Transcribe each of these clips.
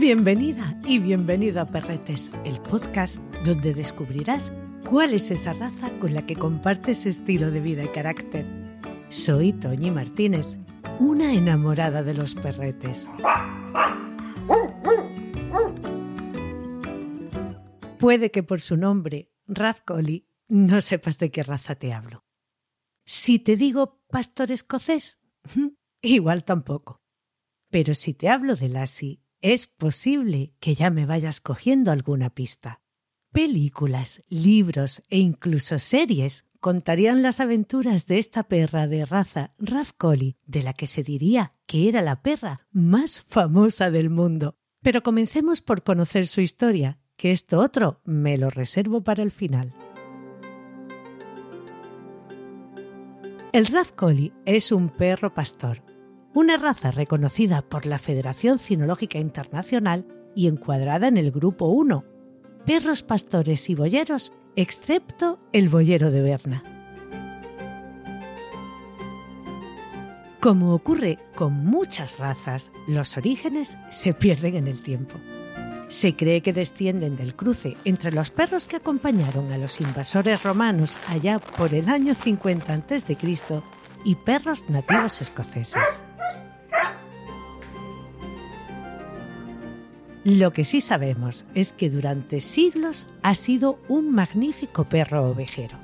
Bienvenida y bienvenido a Perretes, el podcast donde descubrirás cuál es esa raza con la que compartes estilo de vida y carácter. Soy Toñi Martínez, una enamorada de los perretes. Puede que por su nombre, Raz no sepas de qué raza te hablo. Si te digo pastor escocés, igual tampoco. Pero si te hablo de Lassie, es posible que ya me vayas cogiendo alguna pista. Películas, libros e incluso series contarían las aventuras de esta perra de raza Raf de la que se diría que era la perra más famosa del mundo. Pero comencemos por conocer su historia, que esto otro me lo reservo para el final. El Raf es un perro pastor, una raza reconocida por la Federación Cinológica Internacional y encuadrada en el Grupo 1, perros pastores y boyeros, excepto el boyero de Berna. Como ocurre con muchas razas, los orígenes se pierden en el tiempo. Se cree que descienden del cruce entre los perros que acompañaron a los invasores romanos allá por el año 50 a.C. y perros nativos escoceses. Lo que sí sabemos es que durante siglos ha sido un magnífico perro ovejero.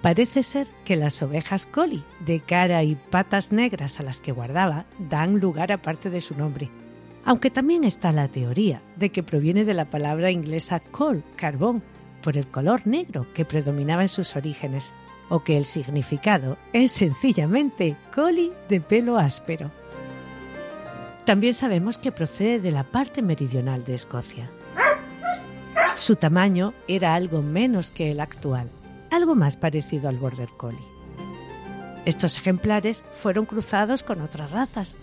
Parece ser que las ovejas collie, de cara y patas negras a las que guardaba, dan lugar a parte de su nombre, aunque también está la teoría de que proviene de la palabra inglesa coal, carbón, por el color negro que predominaba en sus orígenes, o que el significado es sencillamente collie de pelo áspero. También sabemos que procede de la parte meridional de Escocia. Su tamaño era algo menos que el actual, algo más parecido al Border Collie. Estos ejemplares fueron cruzados con otras razas,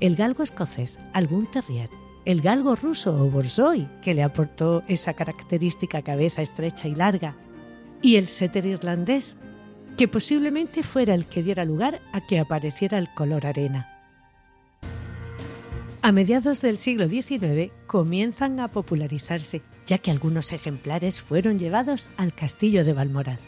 el galgo escocés, algún terrier, el galgo ruso o borzoi, que le aportó esa característica cabeza estrecha y larga, y el setter irlandés, que posiblemente fuera el que diera lugar a que apareciera el color arena. A mediados del siglo XIX comienzan a popularizarse, ya que algunos ejemplares fueron llevados al castillo de Balmoral.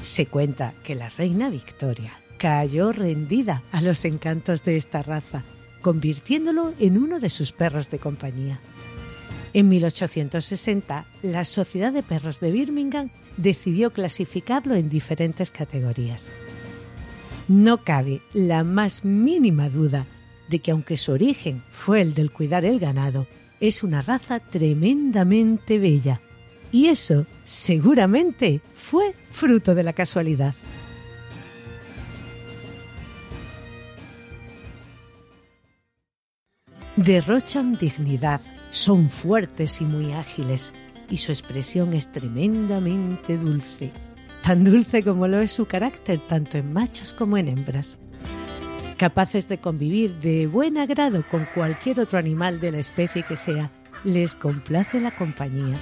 Se cuenta que la reina Victoria cayó rendida a los encantos de esta raza, convirtiéndolo en uno de sus perros de compañía. En 1860, la Sociedad de Perros de Birmingham decidió clasificarlo en diferentes categorías. No cabe la más mínima duda de que aunque su origen fue el del cuidar el ganado, es una raza tremendamente bella. Y eso seguramente fue fruto de la casualidad. Derrochan dignidad, son fuertes y muy ágiles, y su expresión es tremendamente dulce, tan dulce como lo es su carácter tanto en machos como en hembras capaces de convivir de buen agrado con cualquier otro animal de la especie que sea, les complace la compañía.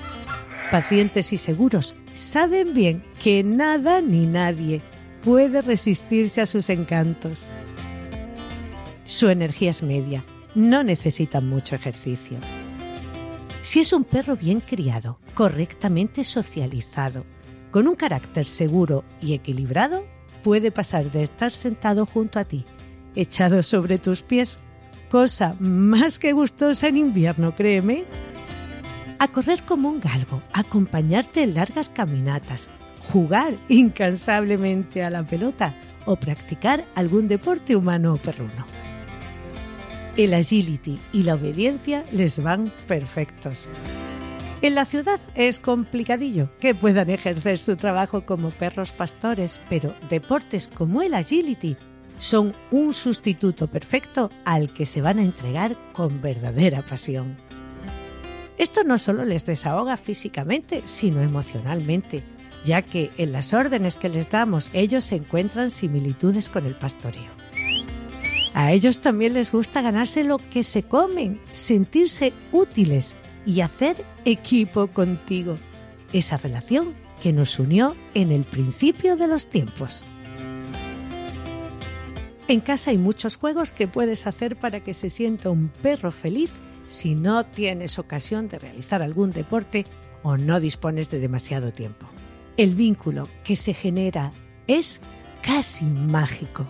Pacientes y seguros, saben bien que nada ni nadie puede resistirse a sus encantos. Su energía es media, no necesitan mucho ejercicio. Si es un perro bien criado, correctamente socializado, con un carácter seguro y equilibrado, puede pasar de estar sentado junto a ti echado sobre tus pies, cosa más que gustosa en invierno, créeme. A correr como un galgo, acompañarte en largas caminatas, jugar incansablemente a la pelota o practicar algún deporte humano o perruno. El agility y la obediencia les van perfectos. En la ciudad es complicadillo que puedan ejercer su trabajo como perros pastores, pero deportes como el agility son un sustituto perfecto al que se van a entregar con verdadera pasión. Esto no solo les desahoga físicamente, sino emocionalmente, ya que en las órdenes que les damos ellos encuentran similitudes con el pastoreo. A ellos también les gusta ganarse lo que se comen, sentirse útiles y hacer equipo contigo. Esa relación que nos unió en el principio de los tiempos. En casa hay muchos juegos que puedes hacer para que se sienta un perro feliz si no tienes ocasión de realizar algún deporte o no dispones de demasiado tiempo. El vínculo que se genera es casi mágico.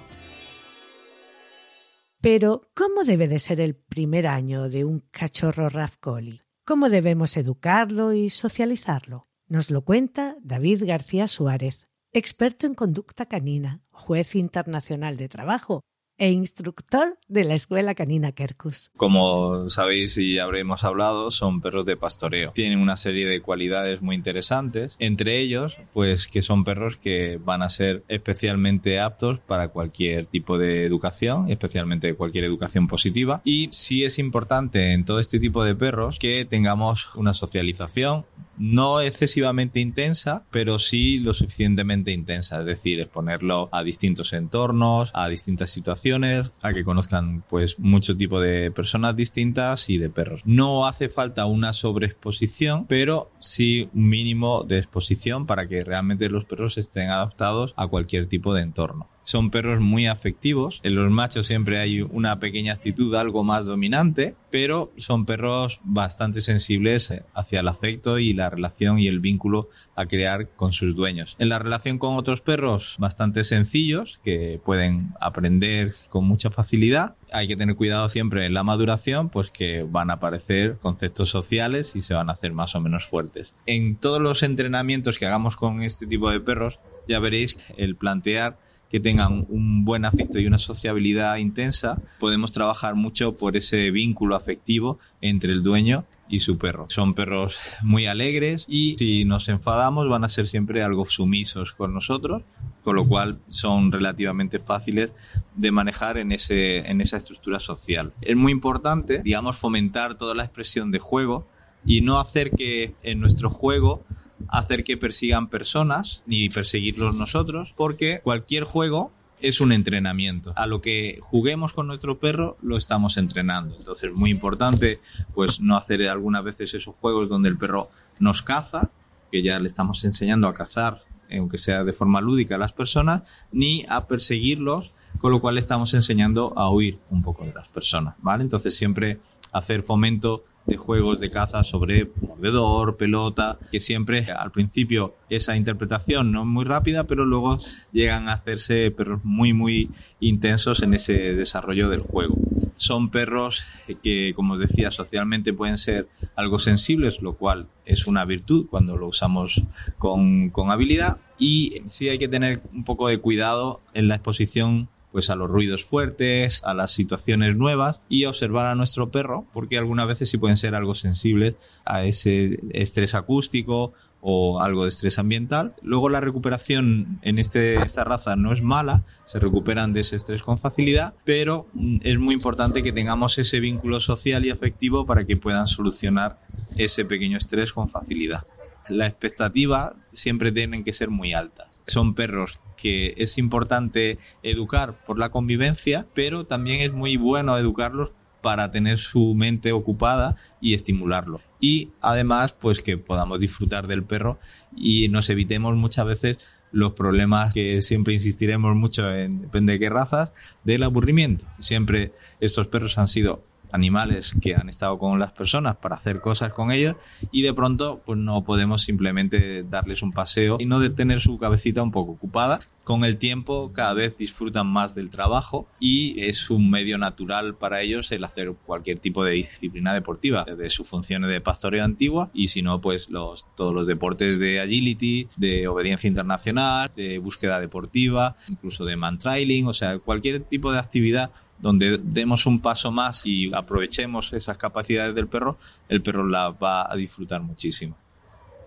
Pero, ¿cómo debe de ser el primer año de un cachorro Rafcoli? ¿Cómo debemos educarlo y socializarlo? Nos lo cuenta David García Suárez, experto en conducta canina, juez internacional de trabajo e instructor de la Escuela Canina Kerkus. Como sabéis y habremos hablado, son perros de pastoreo. Tienen una serie de cualidades muy interesantes, entre ellos, pues que son perros que van a ser especialmente aptos para cualquier tipo de educación, especialmente cualquier educación positiva. Y sí es importante en todo este tipo de perros que tengamos una socialización no excesivamente intensa, pero sí lo suficientemente intensa, es decir, exponerlo a distintos entornos, a distintas situaciones, a que conozcan pues mucho tipo de personas distintas y de perros. No hace falta una sobreexposición, pero sí un mínimo de exposición para que realmente los perros estén adaptados a cualquier tipo de entorno. Son perros muy afectivos. En los machos siempre hay una pequeña actitud algo más dominante, pero son perros bastante sensibles hacia el afecto y la relación y el vínculo a crear con sus dueños. En la relación con otros perros, bastante sencillos, que pueden aprender con mucha facilidad. Hay que tener cuidado siempre en la maduración, pues que van a aparecer conceptos sociales y se van a hacer más o menos fuertes. En todos los entrenamientos que hagamos con este tipo de perros, ya veréis el plantear que tengan un buen afecto y una sociabilidad intensa, podemos trabajar mucho por ese vínculo afectivo entre el dueño y su perro. Son perros muy alegres y si nos enfadamos van a ser siempre algo sumisos con nosotros, con lo cual son relativamente fáciles de manejar en, ese, en esa estructura social. Es muy importante, digamos, fomentar toda la expresión de juego y no hacer que en nuestro juego hacer que persigan personas ni perseguirlos nosotros, porque cualquier juego es un entrenamiento. A lo que juguemos con nuestro perro lo estamos entrenando. Entonces es muy importante pues no hacer algunas veces esos juegos donde el perro nos caza, que ya le estamos enseñando a cazar, aunque sea de forma lúdica a las personas, ni a perseguirlos, con lo cual estamos enseñando a huir un poco de las personas, ¿vale? Entonces siempre hacer fomento de juegos de caza sobre mordedor, pelota, que siempre al principio esa interpretación no es muy rápida, pero luego llegan a hacerse perros muy muy intensos en ese desarrollo del juego. Son perros que, como os decía, socialmente pueden ser algo sensibles, lo cual es una virtud cuando lo usamos con, con habilidad. Y sí hay que tener un poco de cuidado en la exposición pues a los ruidos fuertes, a las situaciones nuevas y observar a nuestro perro porque algunas veces sí pueden ser algo sensibles a ese estrés acústico o algo de estrés ambiental. Luego la recuperación en este, esta raza no es mala, se recuperan de ese estrés con facilidad, pero mm, es muy importante que tengamos ese vínculo social y afectivo para que puedan solucionar ese pequeño estrés con facilidad. La expectativa siempre tienen que ser muy alta. Son perros que es importante educar por la convivencia, pero también es muy bueno educarlos para tener su mente ocupada y estimularlo. Y además, pues que podamos disfrutar del perro y nos evitemos muchas veces los problemas que siempre insistiremos mucho en, depende de qué razas, del aburrimiento. Siempre estos perros han sido animales que han estado con las personas para hacer cosas con ellos y de pronto pues no podemos simplemente darles un paseo y no de tener su cabecita un poco ocupada. Con el tiempo cada vez disfrutan más del trabajo y es un medio natural para ellos el hacer cualquier tipo de disciplina deportiva, de sus funciones de pastoreo antigua y si no pues los, todos los deportes de agility, de obediencia internacional, de búsqueda deportiva, incluso de man trailing, o sea, cualquier tipo de actividad donde demos un paso más y aprovechemos esas capacidades del perro, el perro la va a disfrutar muchísimo.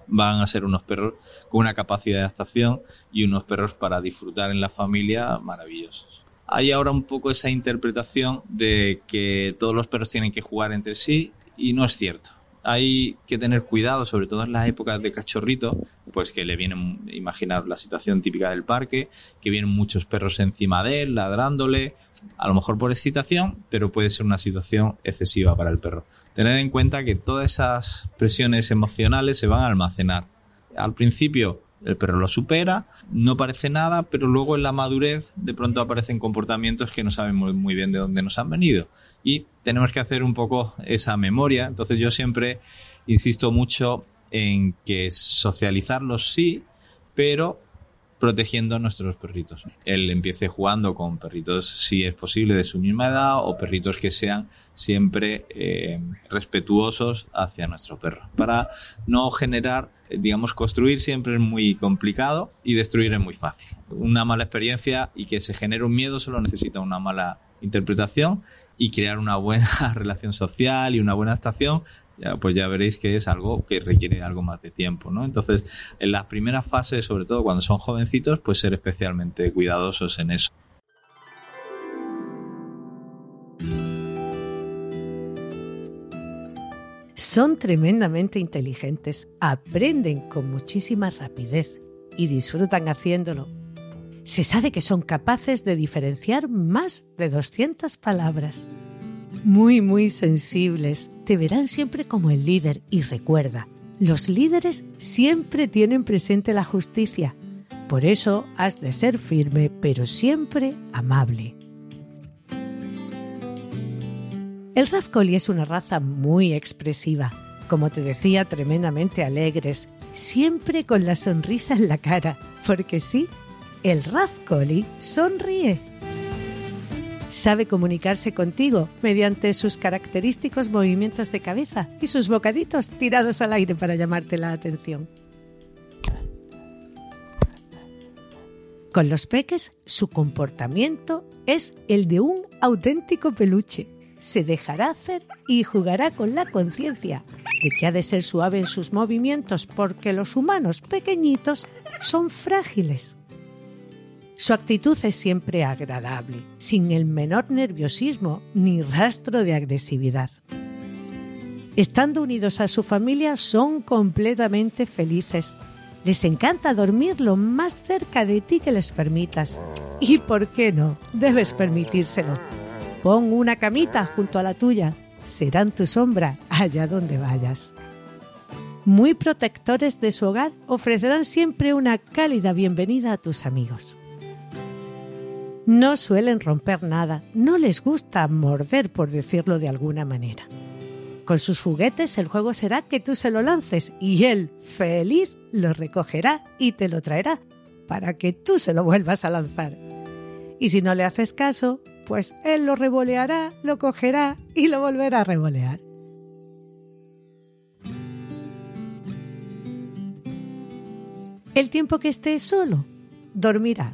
Van a ser unos perros con una capacidad de adaptación y unos perros para disfrutar en la familia maravillosos. Hay ahora un poco esa interpretación de que todos los perros tienen que jugar entre sí y no es cierto hay que tener cuidado, sobre todo en las épocas de cachorrito, pues que le vienen, imaginar la situación típica del parque, que vienen muchos perros encima de él, ladrándole, a lo mejor por excitación, pero puede ser una situación excesiva para el perro. Tened en cuenta que todas esas presiones emocionales se van a almacenar. Al principio el perro lo supera, no parece nada, pero luego en la madurez de pronto aparecen comportamientos que no sabemos muy bien de dónde nos han venido. Y tenemos que hacer un poco esa memoria. Entonces yo siempre insisto mucho en que socializarlos sí, pero protegiendo a nuestros perritos. Él empiece jugando con perritos, si es posible, de su misma edad o perritos que sean siempre eh, respetuosos hacia nuestro perro. Para no generar, digamos, construir siempre es muy complicado y destruir es muy fácil. Una mala experiencia y que se genere un miedo solo necesita una mala interpretación y crear una buena relación social y una buena estación pues ya veréis que es algo que requiere algo más de tiempo, ¿no? Entonces, en las primeras fases, sobre todo cuando son jovencitos, pues ser especialmente cuidadosos en eso. Son tremendamente inteligentes, aprenden con muchísima rapidez y disfrutan haciéndolo. Se sabe que son capaces de diferenciar más de 200 palabras. Muy, muy sensibles, te verán siempre como el líder y recuerda, los líderes siempre tienen presente la justicia. Por eso has de ser firme, pero siempre amable. El Rafcoli es una raza muy expresiva, como te decía, tremendamente alegres, siempre con la sonrisa en la cara, porque sí, el Rafcoli sonríe. Sabe comunicarse contigo mediante sus característicos movimientos de cabeza y sus bocaditos tirados al aire para llamarte la atención. Con los peques, su comportamiento es el de un auténtico peluche se dejará hacer y jugará con la conciencia de que ha de ser suave en sus movimientos porque los humanos pequeñitos son frágiles. Su actitud es siempre agradable, sin el menor nerviosismo ni rastro de agresividad. Estando unidos a su familia son completamente felices. Les encanta dormir lo más cerca de ti que les permitas. ¿Y por qué no? Debes permitírselo Pon una camita junto a la tuya, serán tu sombra allá donde vayas. Muy protectores de su hogar, ofrecerán siempre una cálida bienvenida a tus amigos. No suelen romper nada, no les gusta morder, por decirlo de alguna manera. Con sus juguetes el juego será que tú se lo lances y él, feliz, lo recogerá y te lo traerá para que tú se lo vuelvas a lanzar. Y si no le haces caso, pues él lo revoleará, lo cogerá y lo volverá a revolear. El tiempo que esté solo, dormirá.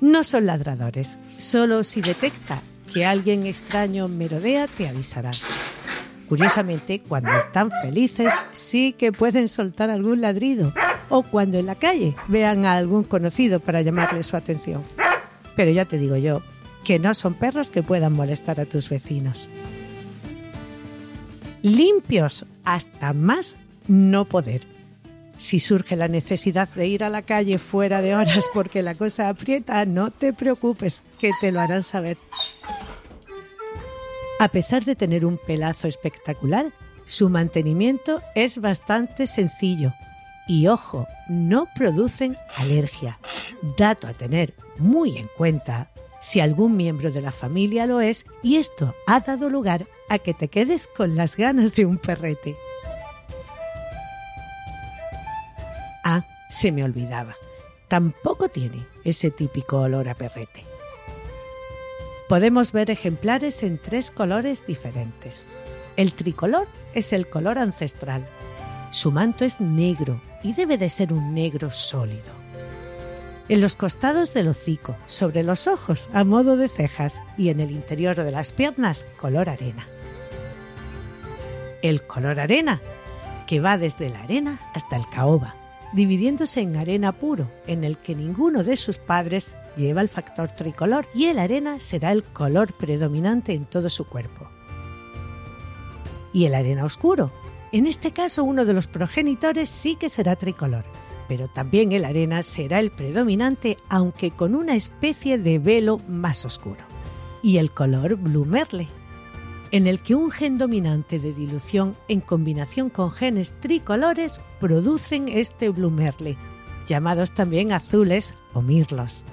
No son ladradores, solo si detecta que alguien extraño merodea te avisará. Curiosamente, cuando están felices, sí que pueden soltar algún ladrido o cuando en la calle vean a algún conocido para llamarle su atención. Pero ya te digo yo, que no son perros que puedan molestar a tus vecinos. Limpios hasta más no poder. Si surge la necesidad de ir a la calle fuera de horas porque la cosa aprieta, no te preocupes, que te lo harán saber. A pesar de tener un pelazo espectacular, su mantenimiento es bastante sencillo. Y ojo, no producen alergia. Dato a tener muy en cuenta si algún miembro de la familia lo es y esto ha dado lugar a que te quedes con las ganas de un perrete. Ah, se me olvidaba. Tampoco tiene ese típico olor a perrete. Podemos ver ejemplares en tres colores diferentes. El tricolor es el color ancestral. Su manto es negro y debe de ser un negro sólido en los costados del hocico, sobre los ojos a modo de cejas y en el interior de las piernas color arena. El color arena, que va desde la arena hasta el caoba, dividiéndose en arena puro, en el que ninguno de sus padres lleva el factor tricolor y el arena será el color predominante en todo su cuerpo. Y el arena oscuro, en este caso uno de los progenitores sí que será tricolor pero también el arena será el predominante, aunque con una especie de velo más oscuro. Y el color blue merle. en el que un gen dominante de dilución en combinación con genes tricolores producen este Blue llamados también azules o mirlos.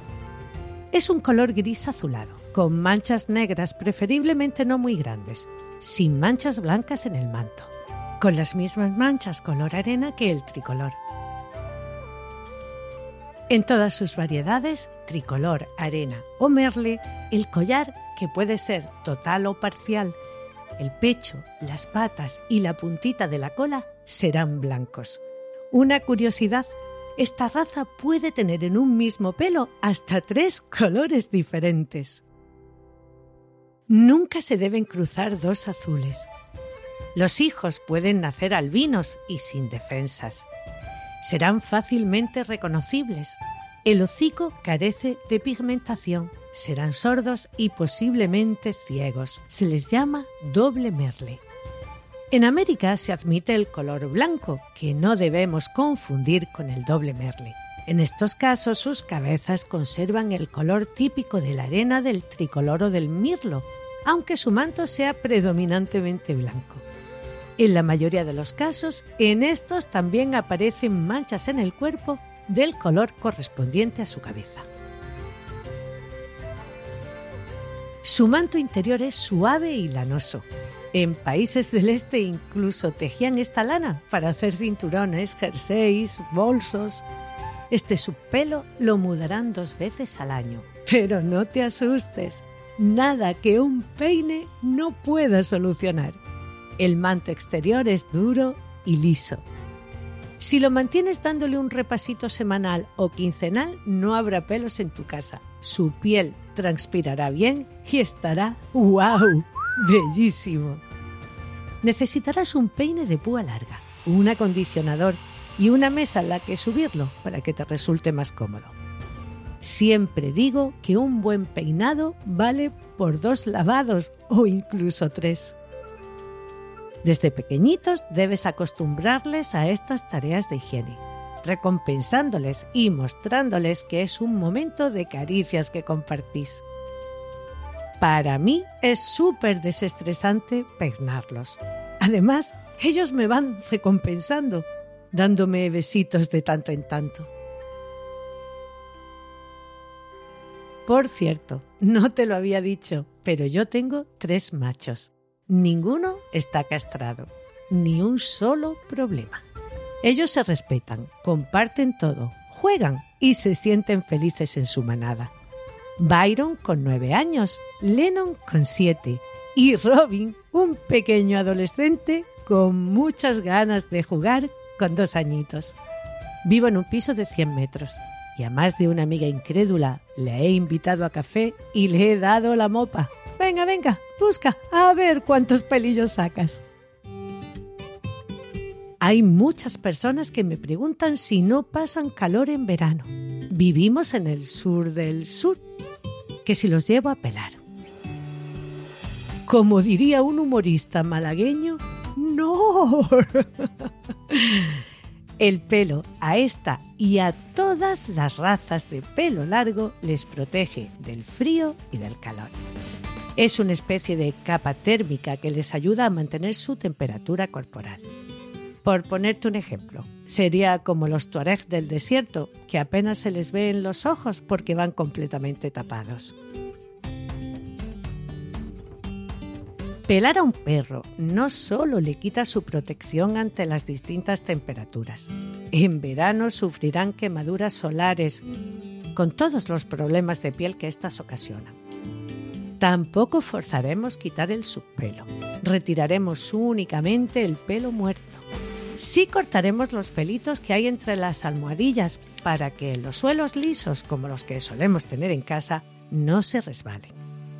Es un color gris azulado, con manchas negras preferiblemente no muy grandes, sin manchas blancas en el manto, con las mismas manchas color arena que el tricolor. En todas sus variedades, tricolor, arena o merle, el collar, que puede ser total o parcial, el pecho, las patas y la puntita de la cola serán blancos. Una curiosidad esta raza puede tener en un mismo pelo hasta tres colores diferentes. Nunca se deben cruzar dos azules. Los hijos pueden nacer albinos y sin defensas. Serán fácilmente reconocibles. El hocico carece de pigmentación. Serán sordos y posiblemente ciegos. Se les llama doble merle. En América se admite el color blanco, que no debemos confundir con el doble merle. En estos casos sus cabezas conservan el color típico de la arena del tricolor o del mirlo, aunque su manto sea predominantemente blanco. En la mayoría de los casos, en estos también aparecen manchas en el cuerpo del color correspondiente a su cabeza. Su manto interior es suave y lanoso, en países del este incluso tejían esta lana para hacer cinturones, jerseys, bolsos. Este subpelo lo mudarán dos veces al año. Pero no te asustes, nada que un peine no pueda solucionar. El manto exterior es duro y liso. Si lo mantienes dándole un repasito semanal o quincenal, no habrá pelos en tu casa. Su piel transpirará bien y estará ¡wow! bellísimo. Necesitarás un peine de púa larga, un acondicionador y una mesa en la que subirlo para que te resulte más cómodo. Siempre digo que un buen peinado vale por dos lavados o incluso tres. Desde pequeñitos debes acostumbrarles a estas tareas de higiene, recompensándoles y mostrándoles que es un momento de caricias que compartís. Para mí es súper desestresante peinarlos. Además, ellos me van recompensando, dándome besitos de tanto en tanto. Por cierto, no te lo había dicho, pero yo tengo tres machos. Ninguno está castrado, ni un solo problema. Ellos se respetan, comparten todo, juegan y se sienten felices en su manada. Byron con nueve años, Lennon con siete y Robin, un pequeño adolescente con muchas ganas de jugar con dos añitos. Vivo en un piso de 100 metros y a más de una amiga incrédula le he invitado a café y le he dado la mopa. Venga, venga, busca, a ver cuántos pelillos sacas. Hay muchas personas que me preguntan si no pasan calor en verano. Vivimos en el sur del sur que si los llevo a pelar. Como diría un humorista malagueño, no. El pelo a esta y a todas las razas de pelo largo les protege del frío y del calor. Es una especie de capa térmica que les ayuda a mantener su temperatura corporal. Por ponerte un ejemplo, sería como los tuareg del desierto, que apenas se les ve en los ojos porque van completamente tapados. Pelar a un perro no solo le quita su protección ante las distintas temperaturas. En verano sufrirán quemaduras solares, con todos los problemas de piel que éstas ocasionan. Tampoco forzaremos quitar el subpelo. Retiraremos únicamente el pelo muerto. Sí cortaremos los pelitos que hay entre las almohadillas para que los suelos lisos, como los que solemos tener en casa, no se resbalen.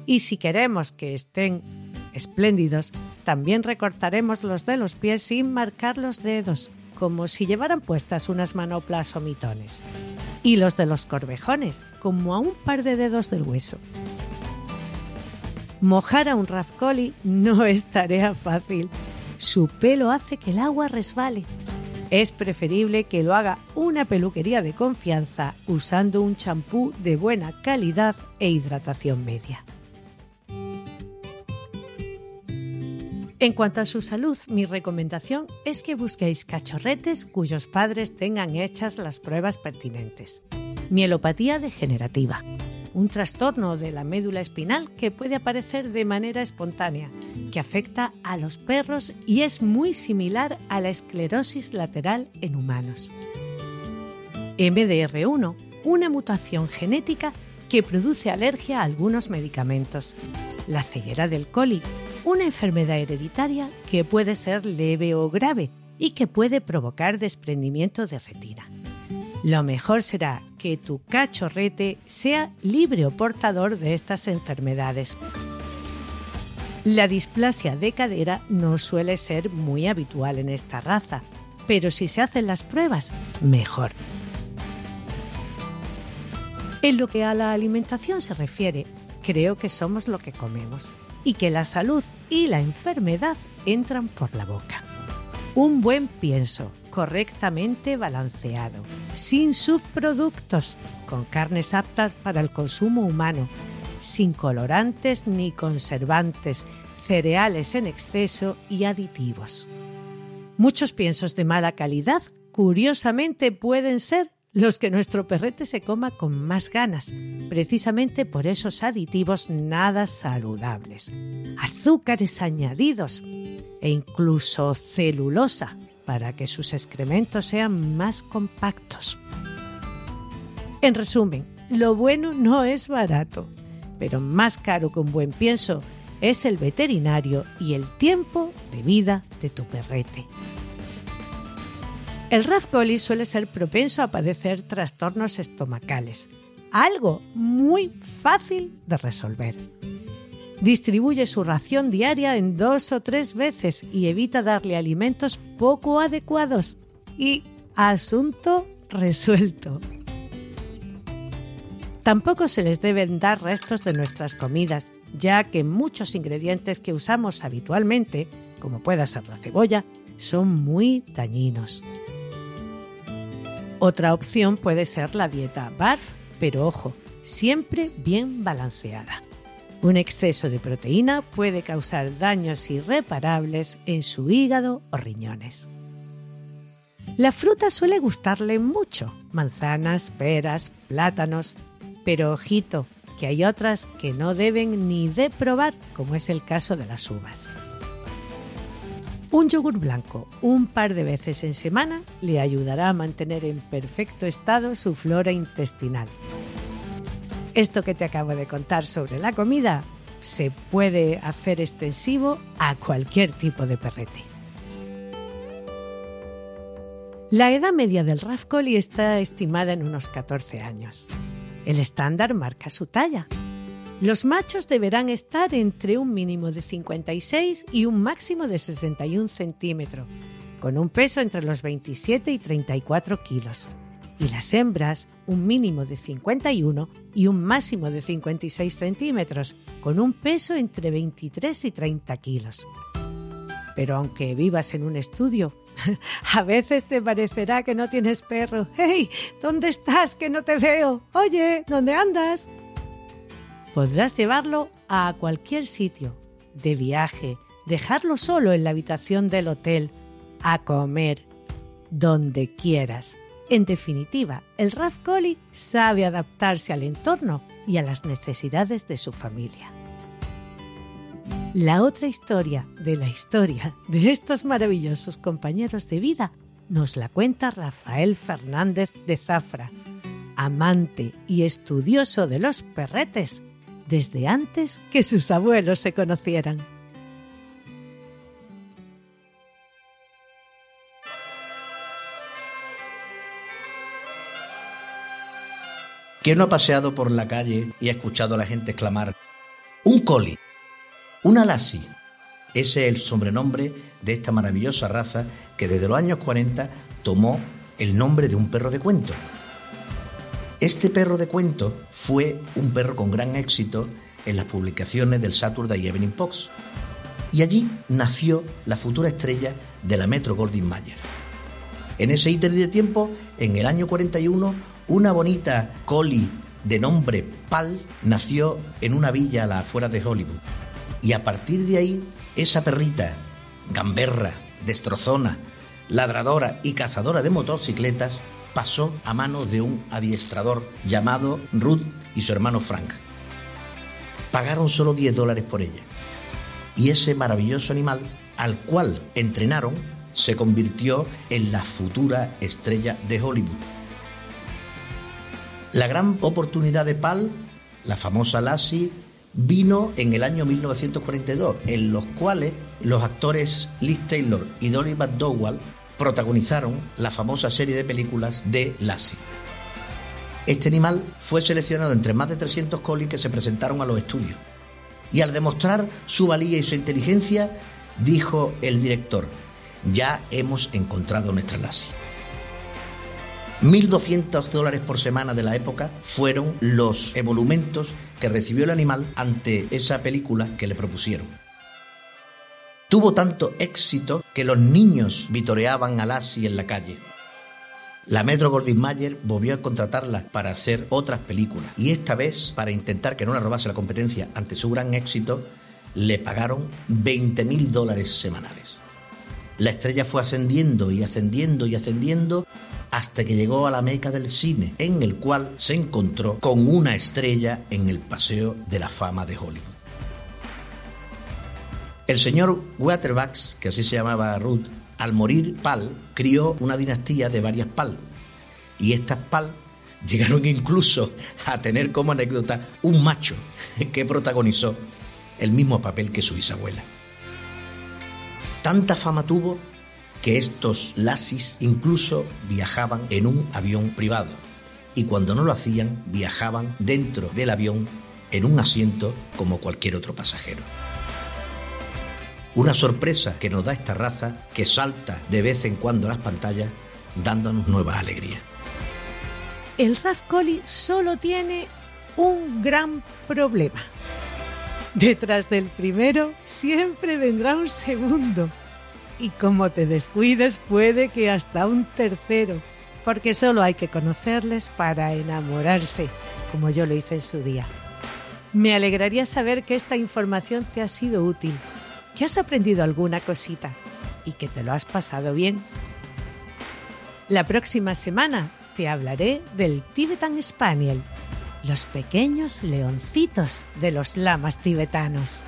Y si queremos que estén espléndidos, también recortaremos los de los pies sin marcar los dedos, como si llevaran puestas unas manoplas o mitones. Y los de los corvejones, como a un par de dedos del hueso. Mojar a un rafcoli no es tarea fácil, su pelo hace que el agua resbale. Es preferible que lo haga una peluquería de confianza usando un champú de buena calidad e hidratación media. En cuanto a su salud, mi recomendación es que busquéis cachorretes cuyos padres tengan hechas las pruebas pertinentes. Mielopatía degenerativa, un trastorno de la médula espinal que puede aparecer de manera espontánea, que afecta a los perros y es muy similar a la esclerosis lateral en humanos. MDR1, una mutación genética que produce alergia a algunos medicamentos. La ceguera del coli, una enfermedad hereditaria que puede ser leve o grave y que puede provocar desprendimiento de retina. Lo mejor será que tu cachorrete sea libre o portador de estas enfermedades. La displasia de cadera no suele ser muy habitual en esta raza, pero si se hacen las pruebas, mejor. En lo que a la alimentación se refiere, creo que somos lo que comemos y que la salud y la enfermedad entran por la boca. Un buen pienso, correctamente balanceado, sin subproductos, con carnes aptas para el consumo humano, sin colorantes ni conservantes, cereales en exceso y aditivos. Muchos piensos de mala calidad, curiosamente, pueden ser los que nuestro perrete se coma con más ganas, precisamente por esos aditivos nada saludables, azúcares añadidos e incluso celulosa para que sus excrementos sean más compactos. En resumen, lo bueno no es barato, pero más caro que un buen pienso es el veterinario y el tiempo de vida de tu perrete. El Collie suele ser propenso a padecer trastornos estomacales, algo muy fácil de resolver. Distribuye su ración diaria en dos o tres veces y evita darle alimentos poco adecuados. Y asunto resuelto. Tampoco se les deben dar restos de nuestras comidas, ya que muchos ingredientes que usamos habitualmente, como pueda ser la cebolla, son muy dañinos. Otra opción puede ser la dieta BARF, pero ojo, siempre bien balanceada. Un exceso de proteína puede causar daños irreparables en su hígado o riñones. La fruta suele gustarle mucho, manzanas, peras, plátanos, pero ojito, que hay otras que no deben ni de probar, como es el caso de las uvas. Un yogur blanco un par de veces en semana le ayudará a mantener en perfecto estado su flora intestinal. Esto que te acabo de contar sobre la comida se puede hacer extensivo a cualquier tipo de perrete. La edad media del Rafcoli está estimada en unos 14 años. El estándar marca su talla, los machos deberán estar entre un mínimo de 56 y un máximo de 61 centímetros, con un peso entre los 27 y 34 kilos. Y las hembras un mínimo de 51 y un máximo de 56 centímetros, con un peso entre 23 y 30 kilos. Pero aunque vivas en un estudio, a veces te parecerá que no tienes perro. ¡Hey! ¿Dónde estás? Que no te veo. Oye, ¿dónde andas? Podrás llevarlo a cualquier sitio, de viaje, dejarlo solo en la habitación del hotel, a comer, donde quieras. En definitiva, el Raf Collie sabe adaptarse al entorno y a las necesidades de su familia. La otra historia de la historia de estos maravillosos compañeros de vida nos la cuenta Rafael Fernández de Zafra, amante y estudioso de los perretes desde antes que sus abuelos se conocieran. ¿Quién no ha paseado por la calle y ha escuchado a la gente exclamar un coli, una lassie? Ese es el sobrenombre de esta maravillosa raza que desde los años 40 tomó el nombre de un perro de cuento. Este perro de cuento fue un perro con gran éxito en las publicaciones del Saturday Evening Post. Y allí nació la futura estrella de la Metro Goldwyn Mayer. En ese íter de tiempo, en el año 41, una bonita collie de nombre Pal nació en una villa a las afueras de Hollywood. Y a partir de ahí, esa perrita gamberra, destrozona, ladradora y cazadora de motocicletas, pasó a manos de un adiestrador llamado Ruth y su hermano Frank. Pagaron solo 10 dólares por ella. Y ese maravilloso animal, al cual entrenaron, se convirtió en la futura estrella de Hollywood. La gran oportunidad de Pal, la famosa Lassie, vino en el año 1942, en los cuales los actores Liz Taylor y Dolly McDowell protagonizaron la famosa serie de películas de Lassie. Este animal fue seleccionado entre más de 300 colis que se presentaron a los estudios. Y al demostrar su valía y su inteligencia, dijo el director, ya hemos encontrado nuestra Lassie. 1.200 dólares por semana de la época fueron los emolumentos que recibió el animal ante esa película que le propusieron. Tuvo tanto éxito que los niños vitoreaban a Lassie en la calle. La Metro Goldwyn Mayer volvió a contratarla para hacer otras películas y esta vez, para intentar que no la robase la competencia ante su gran éxito, le pagaron 20 mil dólares semanales. La estrella fue ascendiendo y ascendiendo y ascendiendo hasta que llegó a la meca del cine, en el cual se encontró con una estrella en el Paseo de la Fama de Hollywood. El señor Waterbacks, que así se llamaba Ruth, al morir Pal, crió una dinastía de varias Pal. Y estas Pal llegaron incluso a tener como anécdota un macho que protagonizó el mismo papel que su bisabuela. Tanta fama tuvo que estos lasis incluso viajaban en un avión privado y cuando no lo hacían viajaban dentro del avión en un asiento como cualquier otro pasajero. Una sorpresa que nos da esta raza que salta de vez en cuando a las pantallas dándonos nuevas alegrías. El Raz solo tiene un gran problema. Detrás del primero siempre vendrá un segundo y como te descuides puede que hasta un tercero, porque solo hay que conocerles para enamorarse, como yo lo hice en su día. Me alegraría saber que esta información te ha sido útil, que has aprendido alguna cosita y que te lo has pasado bien. La próxima semana te hablaré del Tibetan Spaniel, los pequeños leoncitos de los lamas tibetanos.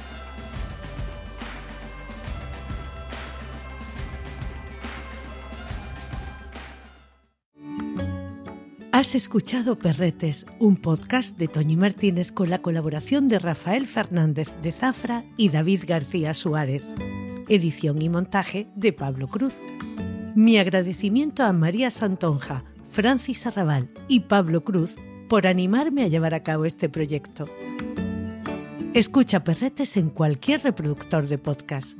Has escuchado Perretes, un podcast de Toñi Martínez con la colaboración de Rafael Fernández de Zafra y David García Suárez. Edición y montaje de Pablo Cruz. Mi agradecimiento a María Santonja, Francis Arrabal y Pablo Cruz por animarme a llevar a cabo este proyecto. Escucha Perretes en cualquier reproductor de podcast